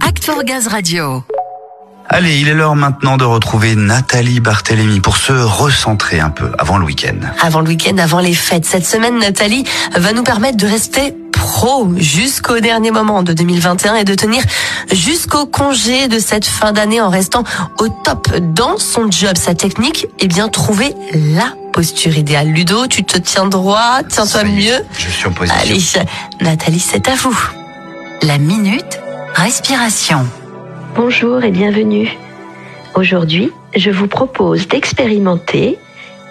Act for Gaz Radio. Allez, il est l'heure maintenant de retrouver Nathalie Barthélémy pour se recentrer un peu avant le week-end. Avant le week-end, avant les fêtes. Cette semaine, Nathalie va nous permettre de rester pro jusqu'au dernier moment de 2021 et de tenir jusqu'au congé de cette fin d'année en restant au top dans son job. Sa technique, eh bien, trouver la posture idéale. Ludo, tu te tiens droit, tiens-toi mieux. Je suis en position. Allez, Nathalie, c'est à vous. La minute respiration. Bonjour et bienvenue. Aujourd'hui, je vous propose d'expérimenter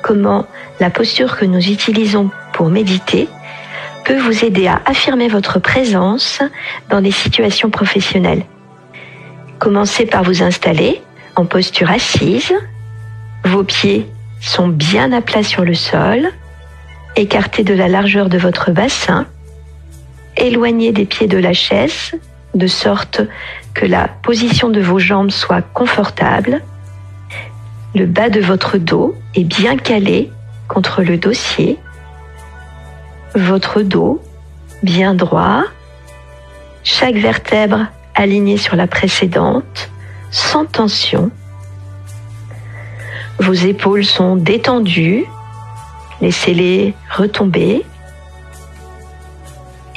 comment la posture que nous utilisons pour méditer peut vous aider à affirmer votre présence dans des situations professionnelles. Commencez par vous installer en posture assise. Vos pieds sont bien à plat sur le sol, écartés de la largeur de votre bassin, éloignés des pieds de la chaise de sorte que la position de vos jambes soit confortable. Le bas de votre dos est bien calé contre le dossier. Votre dos bien droit. Chaque vertèbre alignée sur la précédente, sans tension. Vos épaules sont détendues. Laissez-les retomber.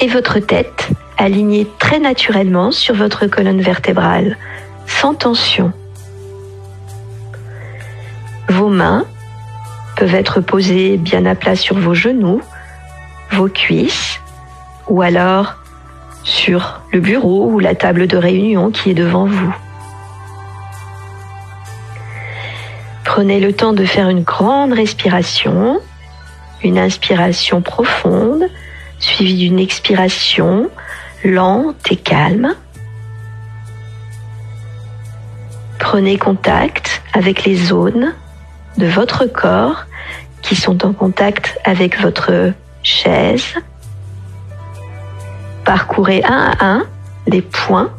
Et votre tête alignée très naturellement sur votre colonne vertébrale, sans tension. Vos mains peuvent être posées bien à plat sur vos genoux, vos cuisses, ou alors sur le bureau ou la table de réunion qui est devant vous. Prenez le temps de faire une grande respiration, une inspiration profonde, suivie d'une expiration lente et calme. Prenez contact avec les zones de votre corps qui sont en contact avec votre chaise. Parcourez un à un les points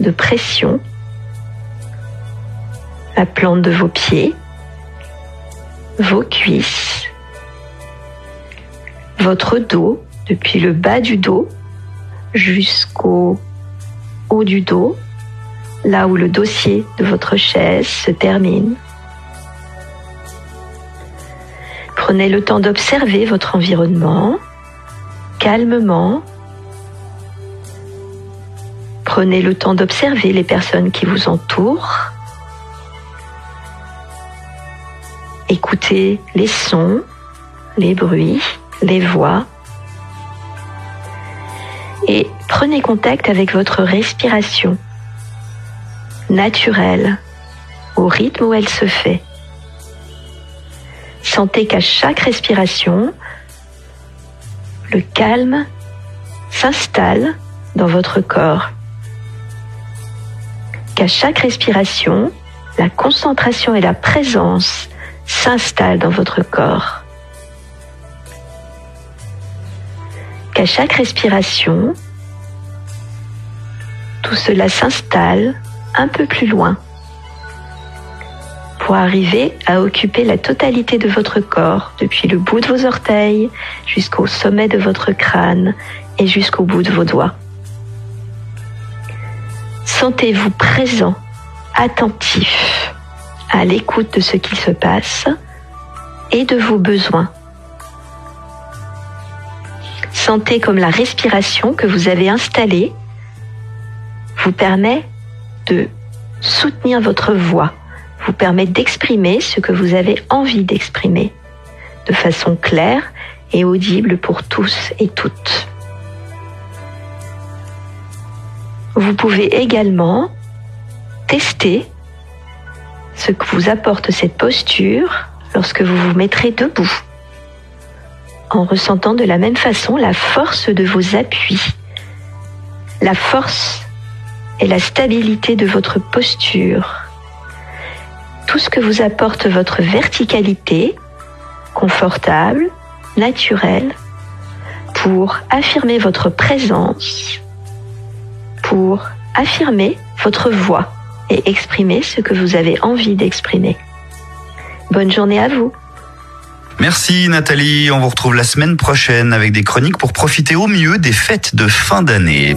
de pression, la plante de vos pieds, vos cuisses, votre dos depuis le bas du dos jusqu'au haut du dos, là où le dossier de votre chaise se termine. Prenez le temps d'observer votre environnement calmement. Prenez le temps d'observer les personnes qui vous entourent. Écoutez les sons, les bruits, les voix prenez contact avec votre respiration naturelle au rythme où elle se fait. Sentez qu'à chaque respiration, le calme s'installe dans votre corps. Qu'à chaque respiration, la concentration et la présence s'installent dans votre corps. Qu'à chaque respiration, cela s'installe un peu plus loin pour arriver à occuper la totalité de votre corps, depuis le bout de vos orteils jusqu'au sommet de votre crâne et jusqu'au bout de vos doigts. Sentez-vous présent, attentif à l'écoute de ce qui se passe et de vos besoins. Sentez comme la respiration que vous avez installée vous permet de soutenir votre voix, vous permet d'exprimer ce que vous avez envie d'exprimer de façon claire et audible pour tous et toutes. Vous pouvez également tester ce que vous apporte cette posture lorsque vous vous mettrez debout, en ressentant de la même façon la force de vos appuis, la force et la stabilité de votre posture, tout ce que vous apporte votre verticalité, confortable, naturelle, pour affirmer votre présence, pour affirmer votre voix et exprimer ce que vous avez envie d'exprimer. Bonne journée à vous. Merci Nathalie, on vous retrouve la semaine prochaine avec des chroniques pour profiter au mieux des fêtes de fin d'année.